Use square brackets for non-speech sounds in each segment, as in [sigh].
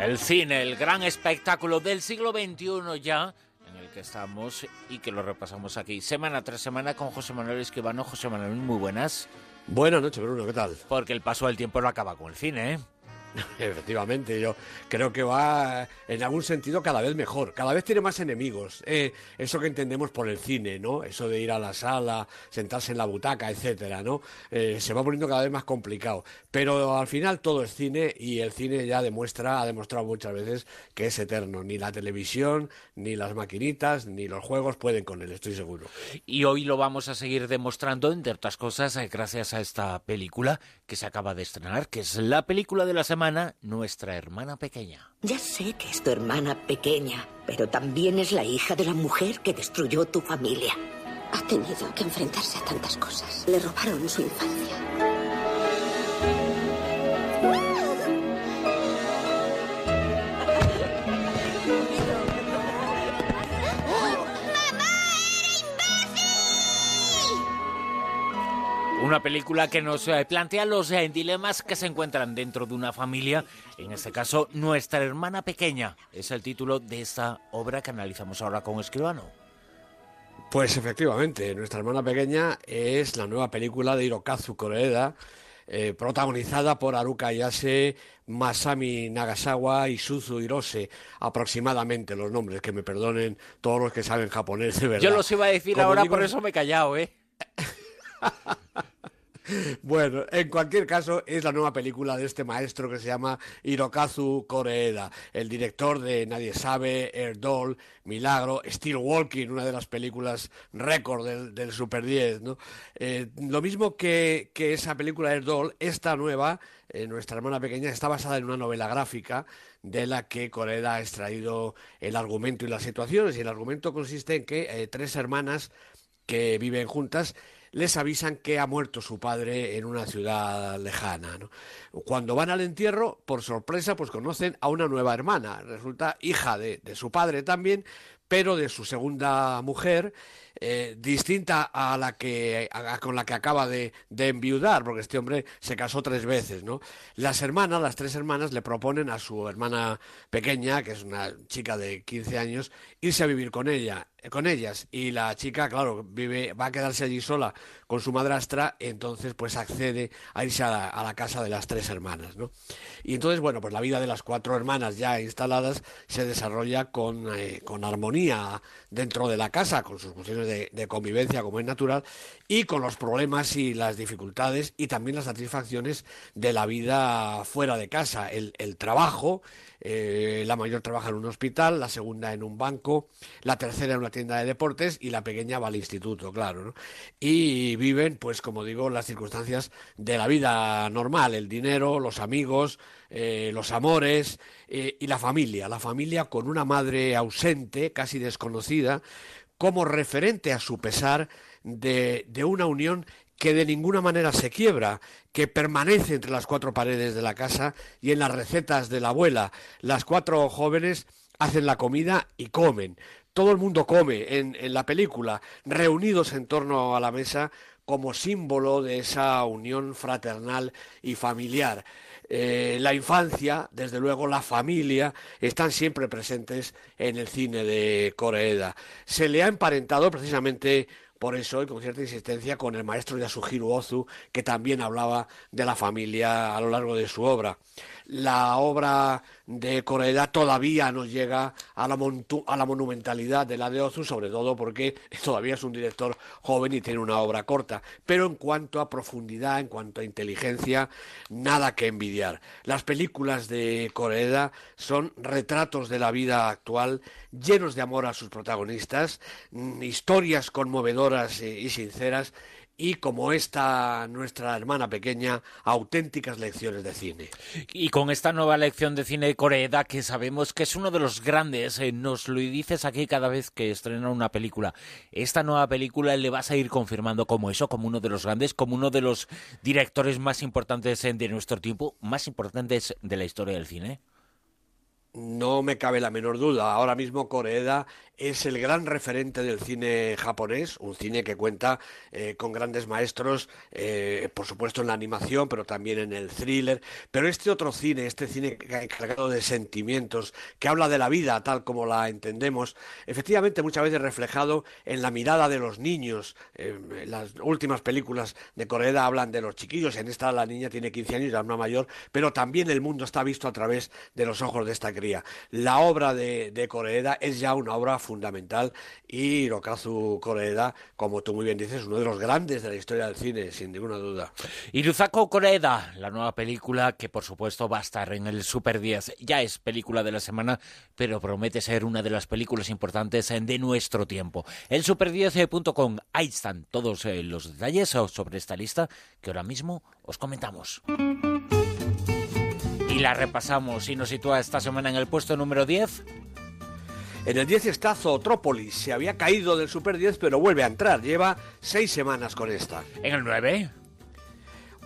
El cine, el gran espectáculo del siglo XXI ya, en el que estamos y que lo repasamos aquí semana tras semana con José Manuel Escribano. José Manuel, muy buenas. Buenas noches, Bruno, ¿qué tal? Porque el paso del tiempo no acaba con el cine, ¿eh? [laughs] Efectivamente, yo creo que va en algún sentido cada vez mejor, cada vez tiene más enemigos. Eh, eso que entendemos por el cine, ¿no? Eso de ir a la sala, sentarse en la butaca, etcétera, ¿no? Eh, se va poniendo cada vez más complicado. Pero al final todo es cine y el cine ya demuestra, ha demostrado muchas veces que es eterno. Ni la televisión, ni las maquinitas, ni los juegos pueden con él, estoy seguro. Y hoy lo vamos a seguir demostrando, entre otras cosas, eh, gracias a esta película que se acaba de estrenar, que es la película de la semana nuestra hermana pequeña. Ya sé que es tu hermana pequeña, pero también es la hija de la mujer que destruyó tu familia. Ha tenido que enfrentarse a tantas cosas. Le robaron su infancia. Una película que nos eh, plantea los eh, dilemas que se encuentran dentro de una familia, en este caso Nuestra hermana pequeña. Es el título de esta obra que analizamos ahora con Escribano. Pues efectivamente, Nuestra hermana pequeña es la nueva película de Hirokazu Koreeda, eh, protagonizada por Haruka Ayase, Masami Nagasawa y Suzu Hirose, aproximadamente los nombres, que me perdonen todos los que saben japonés de verdad. Yo los iba a decir ahora, por eso me he callado, ¿eh? [laughs] Bueno, en cualquier caso, es la nueva película de este maestro que se llama Hirokazu Koreeda, el director de Nadie sabe, Air Doll, Milagro, Steel Walking, una de las películas récord del, Super 10. ¿no? Eh, lo mismo que, esa película Air Doll, esta nueva, eh, nuestra hermana pequeña, está basada en una novela gráfica de la que Koreeda ha extraído el argumento y las situaciones. Y el argumento consiste en que eh, tres hermanas que viven juntas les avisan que ha muerto su padre en una ciudad lejana. Cuando van al entierro, por sorpresa, pues conocen a una nueva hermana. Resulta hija de, su padre también, pero de su segunda mujer, eh, distinta a la que con la que acaba de, de, enviudar, porque este hombre se casó tres veces, ¿no? Las hermanas, las tres hermanas, le proponen a su hermana pequeña, que es una chica de 15 años, irse a vivir con ella con ellas. Y la chica claro vive va a quedarse allí sola con su madrastra entonces pues accede a irse a la, casa de las tres hermanas no y entonces bueno pues la vida de las cuatro hermanas ya instaladas se desarrolla con, eh, con armonía dentro de la casa con sus funciones de, convivencia como es natural y con los problemas y las dificultades y también las satisfacciones de la vida fuera de casa. El, el trabajo eh, la mayor trabaja en un hospital, la segunda en un banco, la tercera en una tienda de deportes y la pequeña va al instituto, claro. Y viven, pues como digo, las circunstancias de la vida normal, el dinero, los amigos, eh, los amores eh, y la familia. La familia con una madre ausente, casi desconocida, como referente a su pesar de, de una unión que de ninguna manera se quiebra, que permanece entre las cuatro paredes de la casa y en las recetas de la abuela. Las cuatro jóvenes hacen la comida y comen. Todo el mundo come en, la película, reunidos en torno a la mesa como símbolo de esa unión fraternal y familiar. Eh, la infancia, desde luego la familia, están siempre presentes en el cine de Koreeda. Se le ha emparentado precisamente por eso y con cierta insistencia con el maestro Yasuhiro Ozu, que también hablaba de la familia a lo largo de su obra la obra de Koreeda todavía no llega a la, a la monumentalidad de la de Ozu, sobre todo porque [laughs] todavía es un director joven y tiene una obra corta. Pero en cuanto a profundidad, en cuanto a inteligencia, nada que envidiar. Las películas de Koreeda son retratos de la vida actual, llenos de amor a sus protagonistas, mm, historias conmovedoras y sinceras y como esta nuestra hermana pequeña, auténticas lecciones de cine. Y con esta nueva lección de cine de Corea, que sabemos que es uno de los grandes, eh, nos lo dices aquí cada vez que estrena una película, esta nueva película le vas a ir confirmando como eso, como uno de los grandes, como uno de los directores más importantes de nuestro tiempo, más importantes de la historia del cine. No me cabe la menor duda. Ahora mismo Koreeda es el gran referente del cine japonés, un cine que cuenta eh, con grandes maestros, eh, por supuesto en la animación, pero también en el thriller. Pero este otro cine, este cine encargado de sentimientos, que habla de la vida tal como la entendemos, efectivamente muchas veces reflejado en la mirada de los niños. Eh, las últimas películas de Koreeda hablan de los chiquillos, en esta la niña tiene 15 años, la una mayor, pero también el mundo está visto a través de los ojos de esta la obra de, de es ya una obra fundamental y Hirokazu Koreeda, como tú muy bien dices, uno de los grandes de la historia del cine, sin ninguna duda. Iruzako Koreeda, la nueva película que por supuesto va a estar en el Super 10, ya es película de la semana, pero promete ser una de las películas importantes de nuestro tiempo. El super10.com, ahí están todos eh, los detalles sobre esta lista que ahora mismo os comentamos la repasamos y nos sitúa esta semana en el puesto número 10. En el 10 está Zootrópolis. Se había caído del Super 10, pero vuelve a entrar. Lleva seis semanas con esta. En el 9.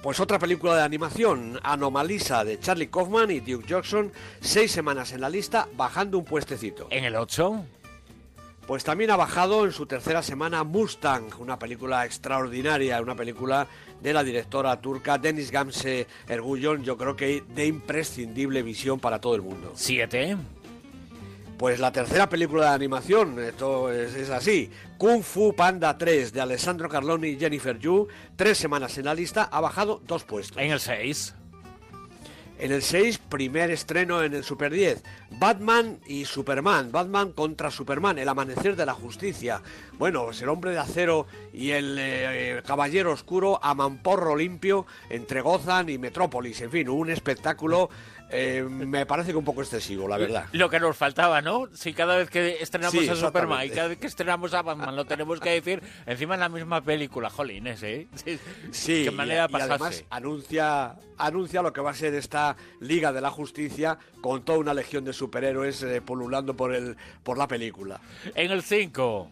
Pues otra película de animación, Anomalisa, de Charlie Kaufman y Duke Jackson. Seis semanas en la lista, bajando un puestecito. En el 8. Pues también ha bajado en su tercera semana Mustang, una película extraordinaria, una película de la directora turca Denis Gamse Ergullon, yo creo que de imprescindible visión para todo el mundo. ¿Siete? Pues la tercera película de animación, esto es, así, Kung Fu Panda 3 de Alessandro Carloni y Jennifer Yu, tres semanas en la lista, ha bajado dos puestos. En el 6. En el 6, primer estreno en el Super 10. Batman y Superman. Batman contra Superman, el amanecer de la justicia. Bueno, pues el hombre de acero y el eh, caballero oscuro a mamporro limpio entre Gotham y Metrópolis. En fin, un espectáculo eh, me parece que un poco excesivo, la verdad. Lo que nos faltaba, ¿no? Si cada vez que estrenamos a Superman y cada vez que estrenamos a Batman lo tenemos que decir encima en la misma película, jolines, ¿eh? [laughs] Sí, Qué manera y, además anuncia, anuncia lo que va a ser esta Liga de la Justicia con toda una legión de superhéroes eh, polulando por, el, por la película. En el 5...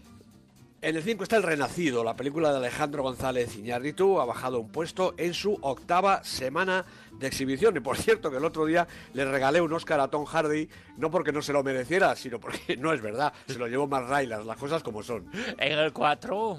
En el 5 está El Renacido, la película de Alejandro González Iñárritu, ha bajado un puesto en su octava semana de exhibición. Y por cierto, que el otro día le regalé un Oscar a Tom Hardy, no porque no se lo mereciera, sino porque no es verdad, se lo llevó más Raylas, las cosas como son. En el 4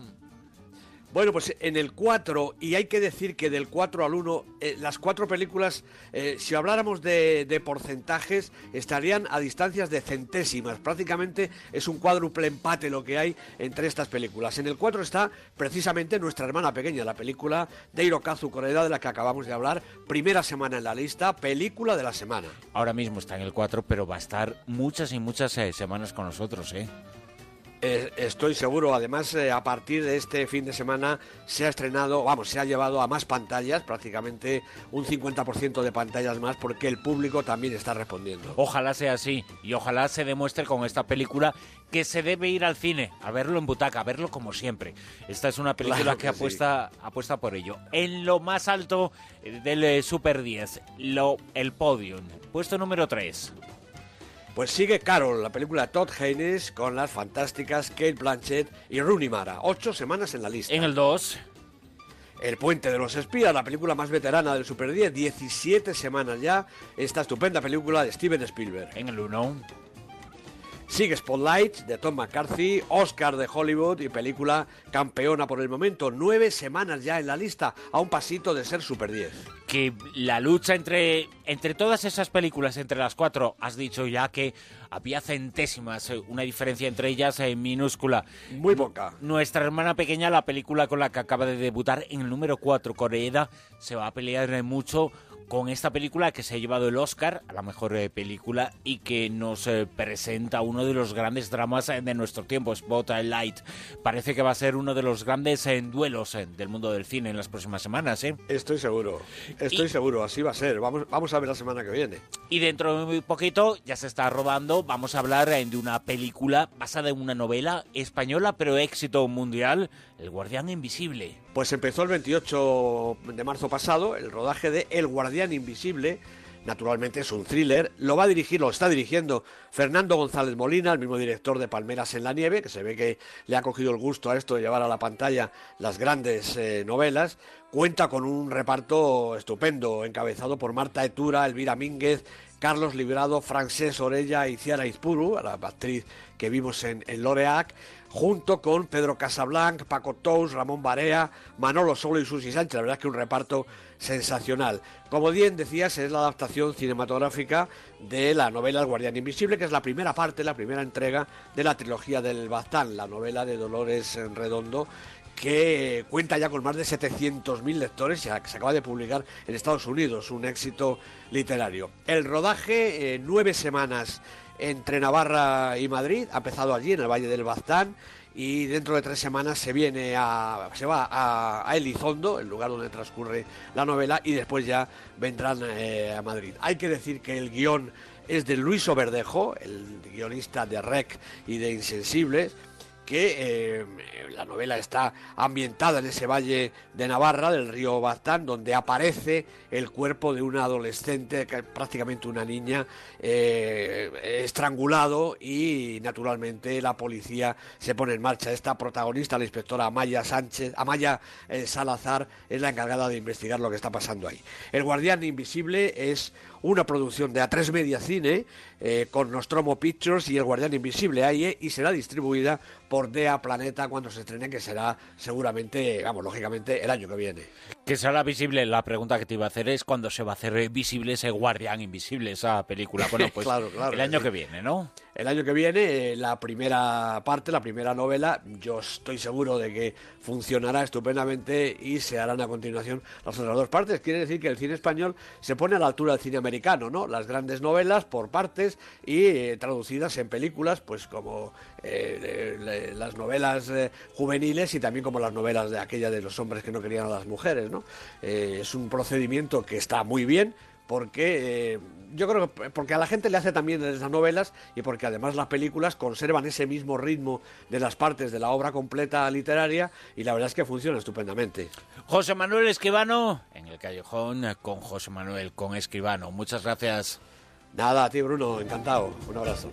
bueno, pues en el 4, y hay que decir que del 4 al 1, eh, las cuatro películas, eh, si habláramos de, porcentajes, estarían a distancias de centésimas. Prácticamente es un cuádruple empate lo que hay entre estas películas. En el 4 está precisamente nuestra hermana pequeña, la película de Hirokazu Koreeda de la que acabamos de hablar. Primera semana en la lista, película de la semana. Ahora mismo está en el 4, pero va a estar muchas y muchas eh, semanas con nosotros, ¿eh? Eh, estoy seguro, además eh, a partir de este fin de semana se ha estrenado, vamos, se ha llevado a más pantallas, prácticamente un 50% de pantallas más, porque el público también está respondiendo. Ojalá sea así y ojalá se demuestre con esta película que se debe ir al cine, a verlo en butaca, a verlo como siempre. Esta es una película que, apuesta, apuesta por ello. En lo más alto del eh, Super 10, lo, el podium, puesto número 3. Pues sigue Carol, la película de Todd Haynes, con las fantásticas Kate Blanchett y Rooney Mara. Ocho semanas en la lista. En el 2. El Puente de los Espías, la película más veterana del Super 10, 17 semanas ya. Esta estupenda película de Steven Spielberg. En el 1. Sigue Spotlight de Tom McCarthy, Oscar de Hollywood y película campeona por el momento. Nueve semanas ya en la lista, a un pasito de ser Super 10. Que la lucha entre, entre todas esas películas, entre las cuatro, has dicho ya que había centésimas, eh, una diferencia entre ellas en eh, minúscula. Muy poca. Nuestra hermana pequeña, la película con la que acaba de debutar en el número 4, Coreeda, se va a pelear mucho con esta película que se ha llevado el Oscar a la mejor eh, película y que nos eh, presenta uno de los grandes dramas eh, de nuestro tiempo, Spotlight. Parece que va a ser uno de los grandes duelos del mundo del cine en las próximas semanas. Estoy seguro, estoy seguro, así va a ser. Vamos, vamos a ver la semana que viene. Y dentro de muy poquito ya se está rodando, vamos a hablar de una película basada en una novela española, pero éxito mundial, El Guardián Invisible. Pues empezó el 28 de marzo pasado el rodaje de El Guardián Invisible, naturalmente es un thriller. Lo va a dirigir, lo está dirigiendo Fernando González Molina, el mismo director de Palmeras en la Nieve, que se ve que le ha cogido el gusto a esto de llevar a la pantalla las grandes eh, novelas. Cuenta con un reparto estupendo, encabezado por Marta Etura, Elvira Mínguez, Carlos Librado, Francés Orella y Ciara Izpuru, la actriz que vimos en, en Loreac, junto con Pedro Casablanc, Paco Tous, Ramón Barea, Manolo Solo y Susi Sánchez. La verdad es que un reparto sensacional. Como bien decías, es la adaptación cinematográfica de la novela El Guardián Invisible, que es la primera parte, la primera entrega de la trilogía del Baztán, la novela de Dolores Redondo, que cuenta ya con más de 700.000 lectores, y se acaba de publicar en Estados Unidos, un éxito literario. El rodaje, eh, nueve semanas entre Navarra y Madrid, ha empezado allí, en el Valle del Baztán, y dentro de tres semanas se viene a se va a, Elizondo, el lugar donde transcurre la novela, y después ya vendrán eh, a Madrid. Hay que decir que el guion es de Luis Oberdejo, el guionista de Rec y de Insensibles, que eh, la novela está ambientada en ese valle de Navarra, del río Baztán, donde aparece el cuerpo de una adolescente, prácticamente una niña, eh, estrangulado y naturalmente la policía se pone en marcha. Esta protagonista, la inspectora Amaya Sánchez, Amaya eh, Salazar, es la encargada de investigar lo que está pasando ahí. El Guardián Invisible es una producción de A3 Media Cine eh, con Nostromo Pictures y El Guardián Invisible AIE y será distribuida por DEA Planeta cuando se estrene, que será seguramente, vamos, lógicamente, el año que viene. Que será visible, la pregunta que te iba a hacer es cuándo se va a hacer visible ese Guardián Invisible, esa película. Bueno, [laughs] pues el año que viene, ¿no? El año que viene, eh, la primera parte, la primera novela, yo estoy seguro de que funcionará estupendamente y se harán a continuación las otras dos partes. Quiere decir que el cine español se pone a la altura del cine americano, ¿no? Las grandes novelas por partes y eh, traducidas en películas, pues como eh, las novelas juveniles y también como las novelas de aquella de los hombres que no querían a las mujeres, ¿no? es un procedimiento que está muy bien porque eh, yo creo que porque a la gente le hace también esas novelas y porque además las películas conservan ese mismo ritmo de las partes de la obra completa literaria y la verdad es que funciona estupendamente. José Manuel Escribano en el callejón con José Manuel con Escribano. Muchas gracias. Nada, a ti Bruno, encantado. Un abrazo.